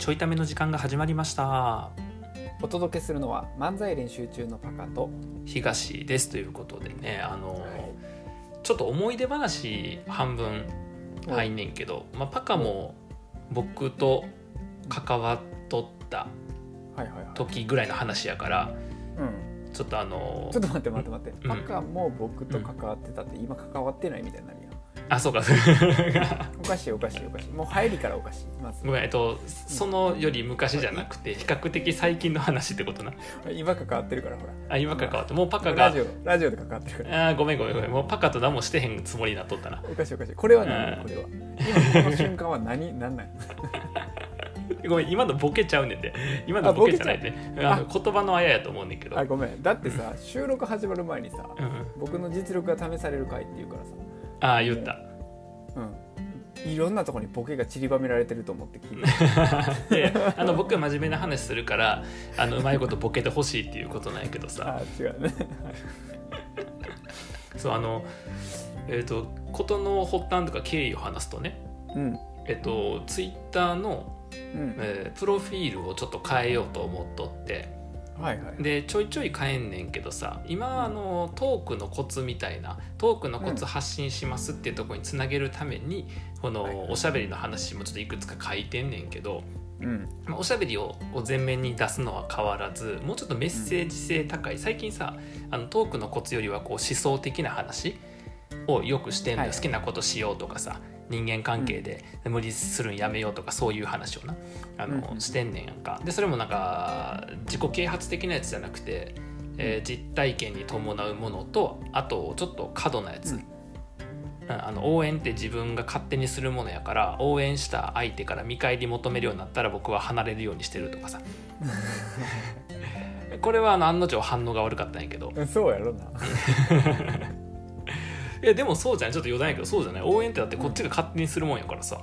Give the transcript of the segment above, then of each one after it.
ちょいための時間が始まりました。お届けするのは漫才練習中のパカと東です。ということでねあの、はい。ちょっと思い出話半分入んねんけど、まあ、パカも僕と関わっとったはいはいはい。時ぐらいの話やからうん。ちょっとあのちょっと待って待って待って、うん。パカも僕と関わってたって今関わってないみたいになるあそうか。おかしいおかしいおかしい。もう入りからおかしい。まず。ごめんえっとそのより昔じゃなくて比較的最近の話ってことな。今関わってるからほら。あ今関わってもうパカがラジオラジオで関わってるから。あーごめんごめんごめん。もうパカと何もしてへんつもりになっとったな。おかしいおかしい。これは何うんこれは。今この瞬間は何 何なん？ごめん今のボケちゃうねんで今のボケじゃないで。言葉のあややと思うねんけど。あごめん。だってさ収録始まる前にさうんうん。僕の実力が試される回っていうからさああ言った。うん。いろんなところにボケが散りばめられてると思って聞いて。であの僕は真面目な話するからあのうまいことボケてほしいっていうことなんやけどさ。あ違うね。そうあのえっ、と事の発端とか経緯を話すとねうん。えっ、とツイッターの、うん。えープロフィールをちょっと変えようと思っとってはいはい。でちょいちょい変えんねんけどさ今あのトークのコツみたいなトークのコツ発信しますっていうところにつなげるために、このおしゃべりの話もちょっといくつか書いてんねんけど、うん。まあおしゃべりを前面に出すのは変わらずもうちょっとメッセージ性高い。最近さあのトークのコツよりはこう思想的な話をよくしてんだよ、はい。好きなことしようとかさ人間関係で無理するんやめようとかそういう話をなあの、うんしてんねんやんか。でそれもなんか自己啓発的なやつじゃなくて、えー実体験に伴うものとあとちょっと過度なやつ、うん。うんあの応援って自分が勝手にするものやから応援した相手から見返り求めるようになったら僕は離れるようにしてるとかさ。これはあの案の定反応が悪かったんやけど。そうやろな。いやでもそうじゃない。ちょっと余談やけどそうじゃない。応援ってだってこっちが勝手にするもんやからさ。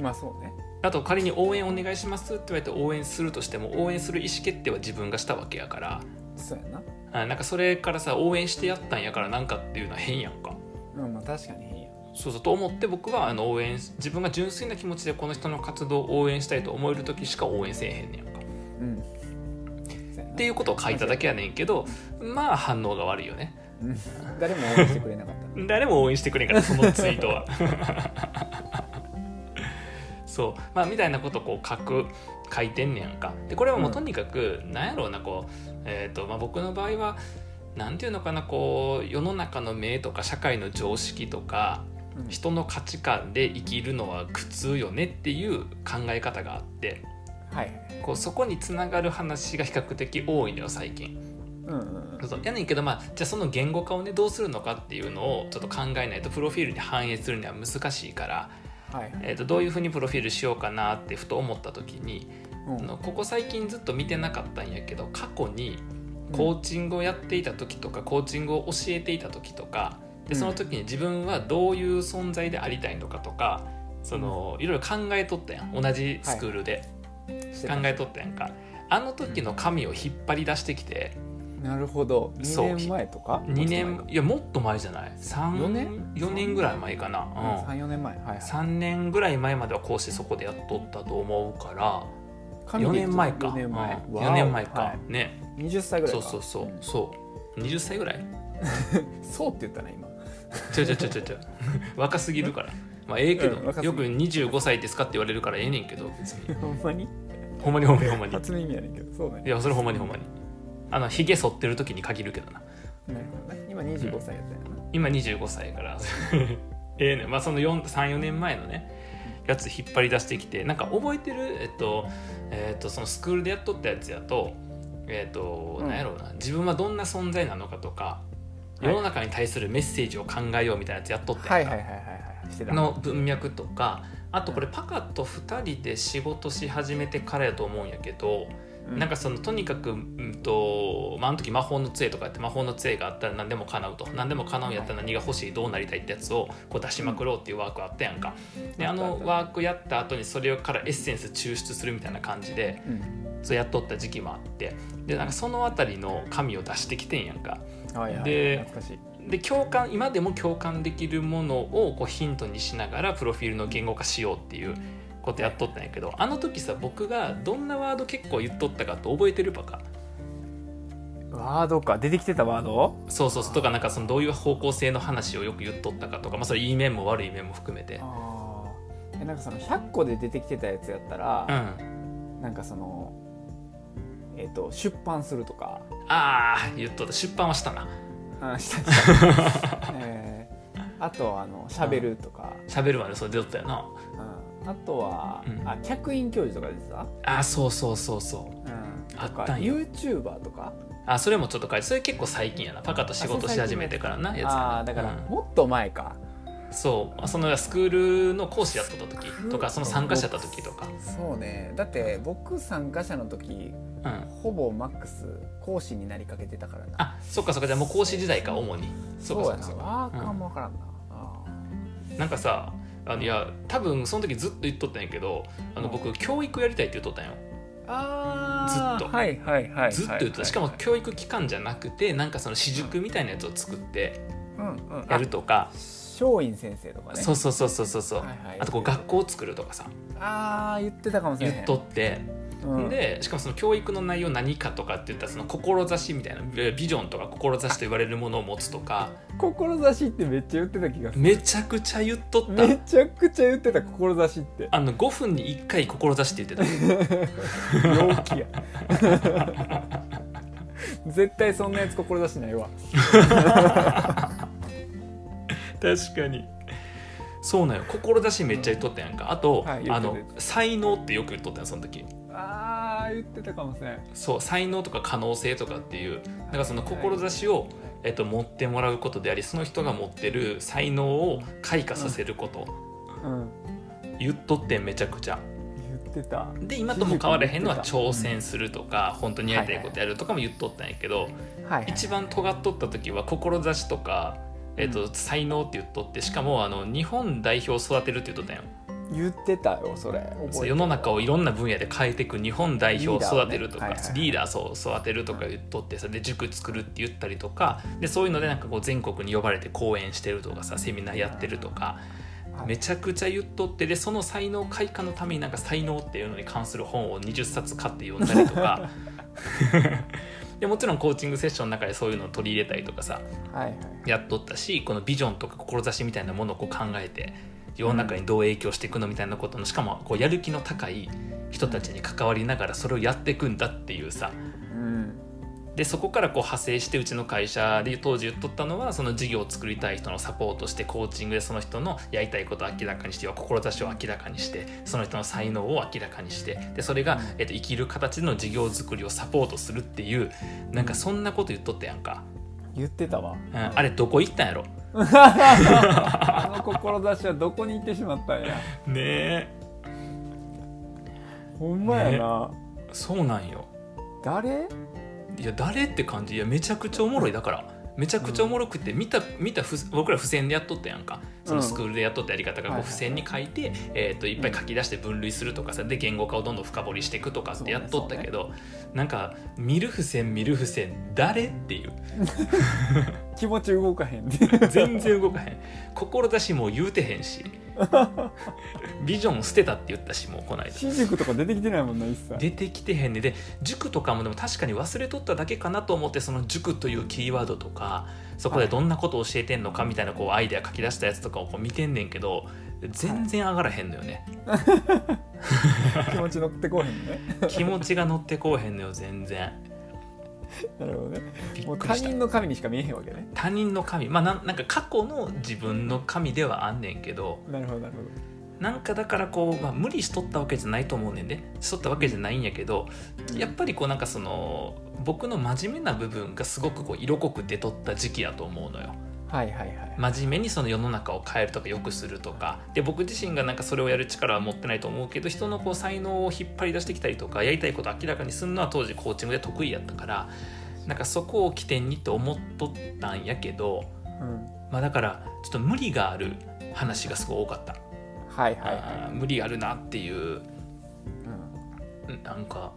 まあそうね。あと仮に応援お願いしますって言われて応援するとしても応援する意思決定は自分がしたわけやから。そうやな。あなんかそれからさ応援してやったんやからなんかっていうのは変やんか。うん、まあ確かに変や。そうそうと思って僕はあの応援自分が純粋な気持ちでこの人の活動を応援したいと思える時しか応援せえへんねんか。うん。っていうことを書いただけやねんけどまあ反応が悪いよね。うん誰も応援してくれなかった。誰も応援してくれんからそのツイートは そうまあみたいなことをこう書く書いてんねやんかでこれはもうとにかく、なんやろうなこうえっ、とまあ僕の場合はなんていうのかなこう世の中の目とか社会の常識とかうん人の価値観で生きるのは苦痛よねっていう考え方があってはい。こうそこにつながる話が比較的多いのよ最近。うんうんうん。そうやねんけどまあじゃあその言語化をねどうするのかっていうのをちょっと考えないとプロフィールに反映するには難しいから、はい。えー、とどういうふうにプロフィールしようかなってふと思った時に、うん。あのここ最近ずっと見てなかったんやけど過去にコーチングをやっていた時とか、コーチングを教えていた時とかでその時に自分はどういう存在でありたいのかとかそのいろいろ考えとったやん。同じスクールで。してた。考えとったやんか。あの時の紙を引っ張り出してきてなるほど。そう。2年前とか。2年いやもっと前じゃない？四4年？年4年ぐらい前かな、うん。3、4年前。はいはい。3年ぐらい前まではこうしてそこでやっとったと思うから4神で言うと年前か。4年前。うん。わお。4年前か、はい。ね。20歳ぐらいか。そうそうそう、ん。そう。20歳ぐらい？そうって言ったね、今。ちょちょちょちょちょ。若すぎるから。まあええけど、うんよく25歳ですかって言われるからええねんけど別に。ほんまに？ほんまにほんまにほんまに。初耳やねんけど、そうね。い。やそれほんまにほんまにあのひげ剃ってる時に限るけどな。なるほどね。今25歳やったんやな。今25歳やから。ええね。まあその34年前のねやつ引っ張り出してきてなんか覚えてる？えっとえっとそのスクールでやっとったやつやとえっとうん。なんやろうな。自分はどんな存在なのかとかはい。世の中に対するメッセージを考えようみたいなやつやっとったはいはいはいはいはい。してた。の文脈とかあとこれパカと2人で仕事し始めてからやと思うんやけど、うなんかそのとにかく、うんとまあ、あの時魔法の杖とかやって魔法の杖があったら何でも叶うと何でも叶うんやったら何が欲しいどうなりたいってやつをこう出しまくろうっていうワークあったやんかであのワークやった後にそれからエッセンス抽出するみたいな感じでうん。そうやっとった時期もあってでなんかその辺りの紙を出してきてんやんかはいはい。で。で共感今でも共感できるものをこうヒントにしながらプロフィールの言語化しようっていうこことやっとったんやけどあの時さ僕がどんなワード結構言っとったかと覚えてるパかワードか。出てきてたワード？そうそうそう。とかなんかそのどういう方向性の話をよく言っとったかとか、まあ、それいい面も悪い面も含めて。えなんかその100個で出てきてたやつやったらう、ん。なんかそのえっ、と出版するとか。ああ言っとった。出版はしたな。あしたした、えー。あとはあの喋るとか、喋るまでそれ出とったよな。うんあとは、うん。あ客員教授とか出てた、あーそうそうそうそう。うん、あったんよ YouTuber とか？あそれもちょっと書いてそれ結構最近やな。パカと仕事し始めてからなやつやな。ああーだから、うん。もっと前か。そう。そのスクールの講師やった時とかその参加者やった時とか。そうね。だって僕参加者の時うん。ほぼマックス講師になりかけてたからな。あそっかそっか。じゃあもう講師時代か主に。そうやな。そうかワーカーもわからんな、あなんかさあのいや多分その時ずっと言っとったんやけどあの僕教育やりたいって言っとったんよ。あずっと。はいはいはい。ずっと言ってた。しかも教育機関じゃなくてなんかその私塾みたいなやつを作ってうん。うんやるとか、松陰先生とかね。そうそうそうそうそうそう、はいはい。あとこう学校を作るとかさ。ああ言ってたかもしれない言っとって、うん、でしかもその教育の内容何かとかって言ったらその志みたいなビビジョンとか志と言われるものを持つとか志ってめっちゃ言ってた気がする。めちゃくちゃ言っとった。めちゃくちゃ言ってた志って。あの5分に1回志って言ってた。陽気や。絶対そんなやつ志ないわ。確かに。そうなんよ。志めっちゃ言っとったやんか。あと、はい言あの才能ってよく言っとったよその時ああ言ってたかもしれないそう才能とか可能性とかっていうなんかその志を、えっと、持ってもらうことでありその人が持ってる才能を開花させること、うん。言っとってんめちゃくちゃ。言ってた。で今とも変わらへんのは挑戦するとか、本当にやりたいことやるとかも言っとったんやけど、はいはい。一番尖っとった時は志とか、えっと才能って言っとってしかもあの日本代表を育てるって言っとったんよ言ってたよそれ。世の中をいろんな分野で変えていく日本代表を育てるとかリーダーを育てるとか言っとってさで塾作るって言ったりとかでそういうのでなんかこう全国に呼ばれて講演してるとかさセミナーやってるとかはい。めちゃくちゃ言っとってでその才能開花のためになんか才能っていうのに関する本を20冊買って読んだりとか。でもちろんコーチングセッションの中でそういうのを取り入れたりとかさはいはい。やっとったしこのビジョンとか志みたいなものをこう考えて世の中にどう影響していくのみたいなことのしかもこうやる気の高い人たちに関わりながらそれをやっていくんだっていうさ。うん。でそこからこう派生してうちの会社で当時言っとったのはその事業を作りたい人のサポートしてコーチングでその人のやりたいことを明らかにして志を明らかにしてその人の才能を明らかにしてでそれが、えっと、生きる形での事業作りをサポートするっていうなんかそんなこと言っとったやんか、言ってたわ、うん。あれどこ行ったんやろ？志はどこに行ってしまったんや。ねえ。ほんまやな、そうなんよ。誰？いや誰って感じ。いやめちゃくちゃおもろい。だからめちゃくちゃおもろくて見た見たふ僕ら付箋でやっとったやんか。そのスクールでやっとったやり方が付箋に書いて、えー、といっぱい書き出して分類するとかさで言語化をどんどん深掘りしていくとかってやっとったけど、なんか見る付箋見る付箋誰っていう。気持ち動かへんで全然動かへん。志も言うてへんし ビジョン捨てたって言ったしもうこの間。新宿とか出てきてないもんな一切。出てきてへんね。で塾とかもでも確かに忘れとっただけかなと思ってその塾というキーワードとかそこでどんなことを教えてんのかみたいなこうアイデア書き出したやつとかをこう見てんねんけど全然上がらへんのよね、気持ち乗ってこうへんね。気持ちが乗ってこうへんのよ全然 なるほどね。もう他人の神にしか見えへんわけね。他人の神。まあなんなんか過去の自分の神ではあんねんけどなるほどなるほなんかだからこう、まあ、無理しとったわけじゃないと思うねんで。しとったわけじゃないんやけどやっぱりこうなんかその僕の真面目な部分がすごくこう色濃く出とった時期やと思うのよ。どはいはいはい。真面目にその世の中を変えるとか良くするとか。で僕自身がなんかそれをやる力は持ってないと思うけど人のこう才能を引っ張り出してきたりとかやりたいことを明らかにするのは当時コーチングで得意やったからなんかそこを起点にと思っとったんやけど、うん。まあ、だからちょっと無理がある話がすごい多かった、はいはいはあー無理あるなっていうい、うん。なんか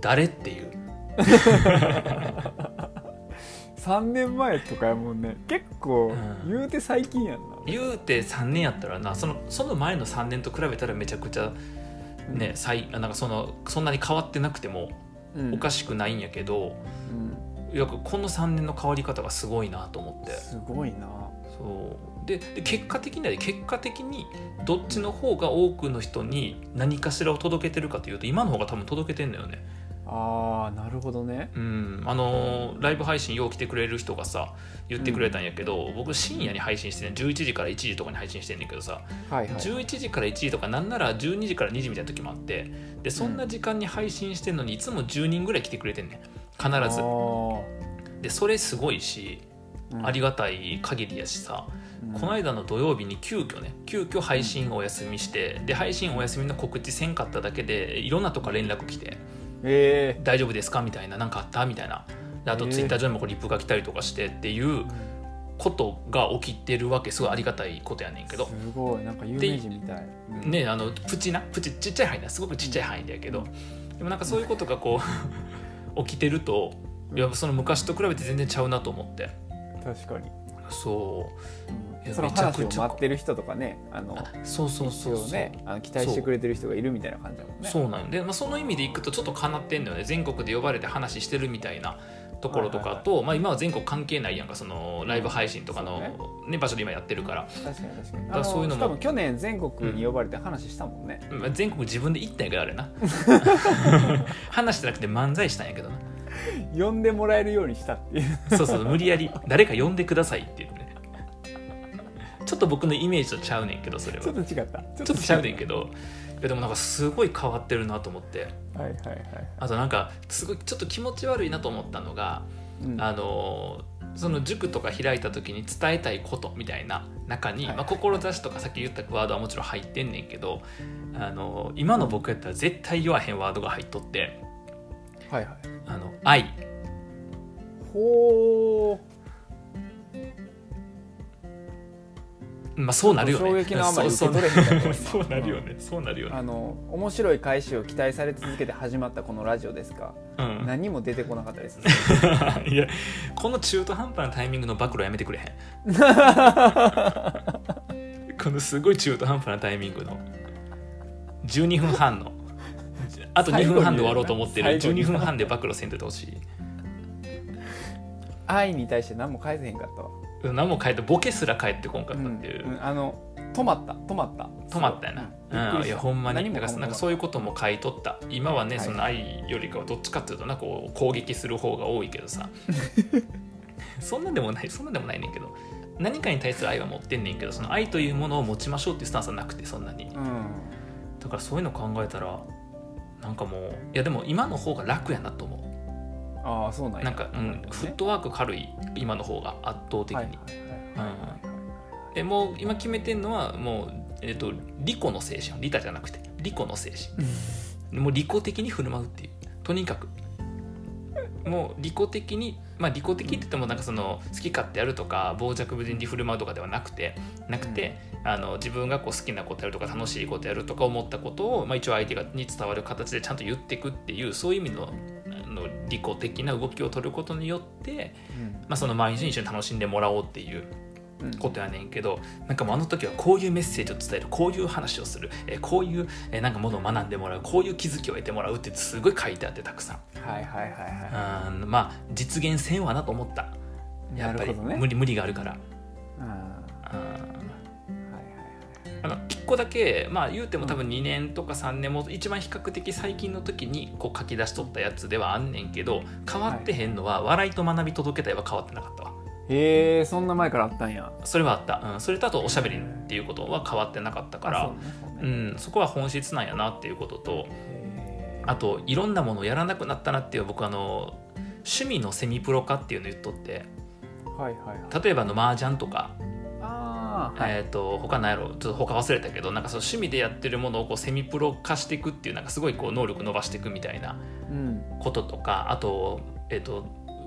誰っていう 3年前とかやもんね。結構うん。言うて最近やんな、言うて3年やったらなそのその前の3年と比べたらめちゃくちゃね、最なんかそのそんなに変わってなくてもうん。おかしくないんやけど、うん。いやこの3年の変わり方がすごいなと思って。すごいな。そう。でで結果的には結果的にどっちの方が多くの人に何かしらを届けてるかというと今の方が多分届けてんだよねあーなるほどね。うん。あのーライブ配信よう来てくれる人がさ言ってくれたんやけど、僕深夜に配信してね11時から1時とかに配信してんねんけどさ、はいはい。11時から1時とかなんなら12時から2時みたいな時もあってでそんな時間に配信してんのにいつも10人ぐらい来てくれてんねん。必ず。でそれすごいしうん。ありがたい限りやしさ、うん。この間の土曜日に急遽ね急遽配信お休みしてで配信お休みの告知せんかっただけでいろんなとこ連絡来てえ「大丈夫ですか?」みたいな「何かあった?」みたいな。であとツイッター上にもこうリップが来たりとかしてっていうことが起きてるわけすごいありがたいことやねんけど。すごい。なんか有名人みたい。うんねあのプチなプチちっちゃい範囲だすごくちっちゃい範囲だけど。でもなんかそういうことがこう 起きてるといやその昔と比べて全然ちゃうなと思って。確かにそう。めちゃく待ってる人とかねあのあそうそうそうそう。ねあの期待してくれてる人がいるみたいな感じだもんね。そう。なんよで、まあ、その意味でいくとちょっとかなってんのよね。全国で呼ばれて話してるみたいなところとかと、まあ、今は全国関係ないやんかそのライブ配信とかの、そうね。場所で今やってるから、確かに確かに。だそういうのもしかも去年全国に呼ばれて話したもんね、まあ全国自分で行ったんやけどあれな。話してなくて漫才したんやけどな 呼んでもらえるようにしたっていう。そうそう無理やり誰か呼んでくださいっていうね。ちょっと僕のイメージとちゃうねんけどそれは。ちょっと違った。ちちょっとちゃうねんけど。いやでもなんかすごい変わってるなと思って。はいはいはいあとなんかすごいちょっと気持ち悪いなと思ったのがうん。あのその塾とか開いた時に伝えたいことみたいな中に、はいまあ、志とかさっき言ったワードはもちろん入ってんねんけどあの今の僕やったら絶対言わへんワードが入っとって。はいはい「あの愛。ほー」まあそうなるよね。衝撃のあまりそう受け取れへんかったそうそうなるよね。そうなるよね。あの面白い開始を期待され続けて始まったこのラジオですがうん。何も出てこなかったです。いやこの中途半端なタイミングの暴露やめてくれへん。このすごい中途半端なタイミングの。12分半のあと2分半で終わろうと思ってる。最後に12分半で暴露せんといてほしい。愛に対して何も返せへんかったわ。何も変えてボケすら返ってこんかったっていう、うんうんあの止まった止まった。止まったよな、う。ん、いやほんまに。何もだからなんかそういうことも買い取った。今はね、はい。その愛よりかはどっちかっていうとなこう攻撃する方が多いけどさ。そんなんでもないそんなんでもないねんけど。何かに対する愛は持ってんねんけどその愛というものを持ちましょうっていうスタンスはなくてそんなに。うん。だからそういうの考えたらなんかもういやでも今の方が楽やなと思ああそうなんなんか、うん、フットワーク軽い今の方が圧倒的に、はいはいはいはい。えもう今決めてんのはもう、えっと利己の精神。利他じゃなくて利己の精神。もう利己的に振る舞うっていう。とにかく。もう利己的にまあ利己的って言ってもなんかその好き勝手やるとか傍若無人に振る舞うとかではなくてなくて、あの自分がこう好きなことやるとか楽しいことやるとか思ったことを、まあ、一応相手がに伝わる形でちゃんと言っていくっていうそういう意味のあの利己的な動きを取ることによって、まあ、その毎日に一緒に楽しんでもらおうっていううん。うんことやねんけどなんかもうあの時はこういうメッセージを伝えるこういう話をする、えーこういう、えーなんかものを学んでもらうこういう気づきを得てもらうってすごい書いてあってたくさん。はいはいはいはうんまあ実現せんわなと思った。いやっぱり。なるほどね。無理無理があるから。うん。はうんあの1個だけまあ言うても多分2年とか3年も一番比較的最近の時にこう書き出しとったやつではあんねんけど変わってへんのは「笑いと学び届けたい」は変わってなかったわ。へえそんな前からあったんや。それはあった、うん、それとあとおしゃべりっていうことは変わってなかったからうん、そこは本質なんやなっていうこととへあといろんなものをやらなくなったなっていう僕あの趣味のセミプロ化っていうの言っとって。ーはいはいはい。例えばあの麻雀とか、はい。えー、と他なんやろちょっと他忘れたけどなんかその趣味でやってるものをこうセミプロ化していくっていうなんかすごいこう能力伸ばしていくみたいなうん。こととかあと,、えー、と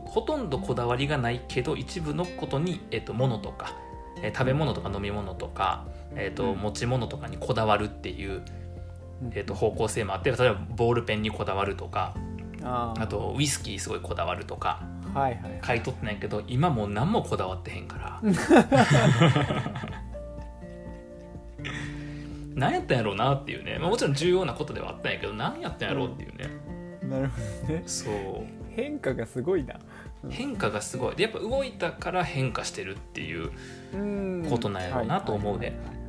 ほとんどこだわりがないけど一部のことに、えー、と物とか、えー食べ物とか飲み物とか、えー、とうん。持ち物とかにこだわるっていう、うん。えー、と方向性もあって例えばボールペンにこだわるとかあとウイスキーすごいこだわるとか買い取ってないけど、今もう何もこだわってへんから。何やったんやろうなっていうね、まあ、もちろん重要なことではあったんやけど何やったんやろうっていうね、うん、なるほどね。そう。変化がすごいな、うん、変化がすごい。でやっぱ動いたから変化してるっていうことなんやろうなと思うね、はいはい。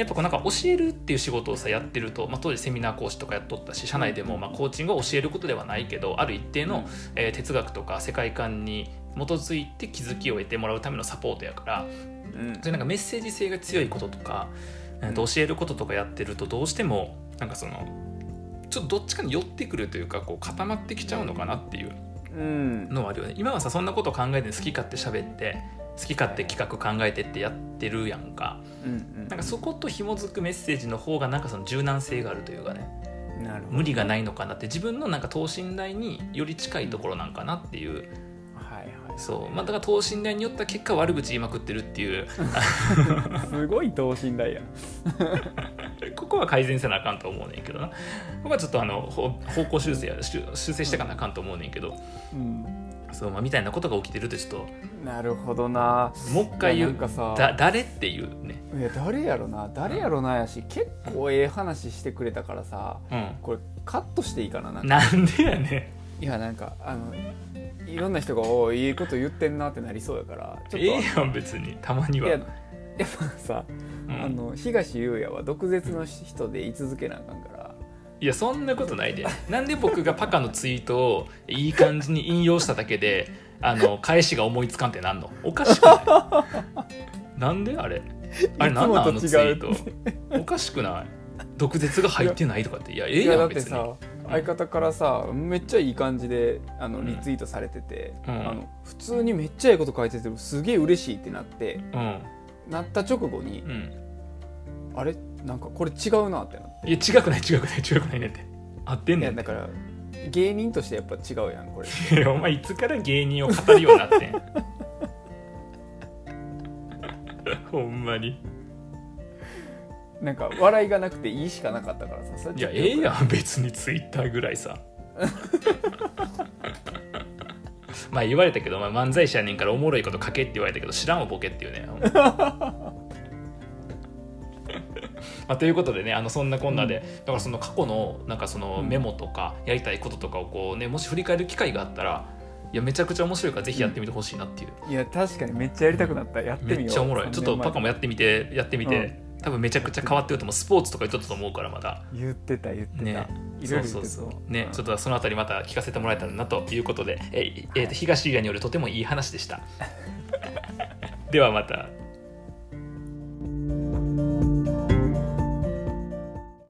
やっぱこうなんか教えるっていう仕事をさやってると、まあ、当時セミナー講師とかやっとったし社内でもまあコーチングを教えることではないけどある一定の、えー哲学とか世界観に基づいて気づきを得てもらうためのサポートやからうん。そういうなんかメッセージ性が強いこととか、えーと教えることとかやってるとどうしてもなんかそのちょっとどっちかに寄ってくるというかこう固まってきちゃうのかなっていううん。のはあるよね。今はさそんなこと考えて好き勝手喋って好き勝手企画考えてってやってるやんか。うんうん。なんかそこと紐づくメッセージの方がなんかその柔軟性があるというかね。無理がないのかなって。自分のなんか等身大により近いところなんかなっていう。そう。まあだから等身大によった結果悪口言いまくってるっていう。すごい等身大や ここは改善せなあかんと思うねんけどな。ここはちょっとあのほ方向修正や修修正してかなあかんと思うねんけど。うんそう、まあ、みたいなことが起きてるとちょっと。なるほどな。もう一回言う。かさ。だ誰っていうね。いや誰やろな。誰やろなやし結構ええ話してくれたからさうん。これカットしていいかななんか。なんでやねいやなんかあのいろんな人が「おいいいこと言ってんな」ってなりそうやからちょっと。んええやん別に。たまには。いややっぱさ、うん。あの東優也は毒舌の人で居続けなあかんからいやそんなことないで。なんで僕がパカのツイートをいい感じに引用しただけであの返しが思いつかんってなんの？おかしくない？なんであれ？あれなんなんあのツイート？おかしくない？毒舌が入ってないとかって？いやええいややん別にだってさ相方からさめっちゃいい感じであのうん。リツイートされてて、うん。あの普通にめっちゃいいこと書いててすげえ嬉しいってなってうん。なった直後に、うん。あれ？なんかこれ違うなってなっていや違くない違くない違くないねって。合ってんねんて。いやだから芸人としてやっぱ違うやんこれ。いやお前いつから芸人を語るようになってん？ほんまに。なんか笑いがなくていいしかなかったからさそれいやちょっとよくええやん別にツイッターぐらいさ。まあ言われたけど、まあ、漫才師やねんからおもろいこと書けって言われたけど知らんわボケっていうね。まあ、ということでねあのそんなこんなで、だからその過去のなんかそのうん。メモとかやりたいこととかをこうねもし振り返る機会があったらいやめちゃくちゃ面白いからぜひやってみてほしいなっていう、いや確かにめっちゃやりたくなった。やってみよう。めっちゃおもろい。ちょっとパカもやってみてやってみて、多分めちゃくちゃ変わってると思う。スポーツとか言っとったと思うからまだ。言ってた言ってた、ね。そうそうそう。ね、ちょっとそのあたりまた聞かせてもらえたらなということで、ええーと東伊賀によるとてもいい話でした。ではまた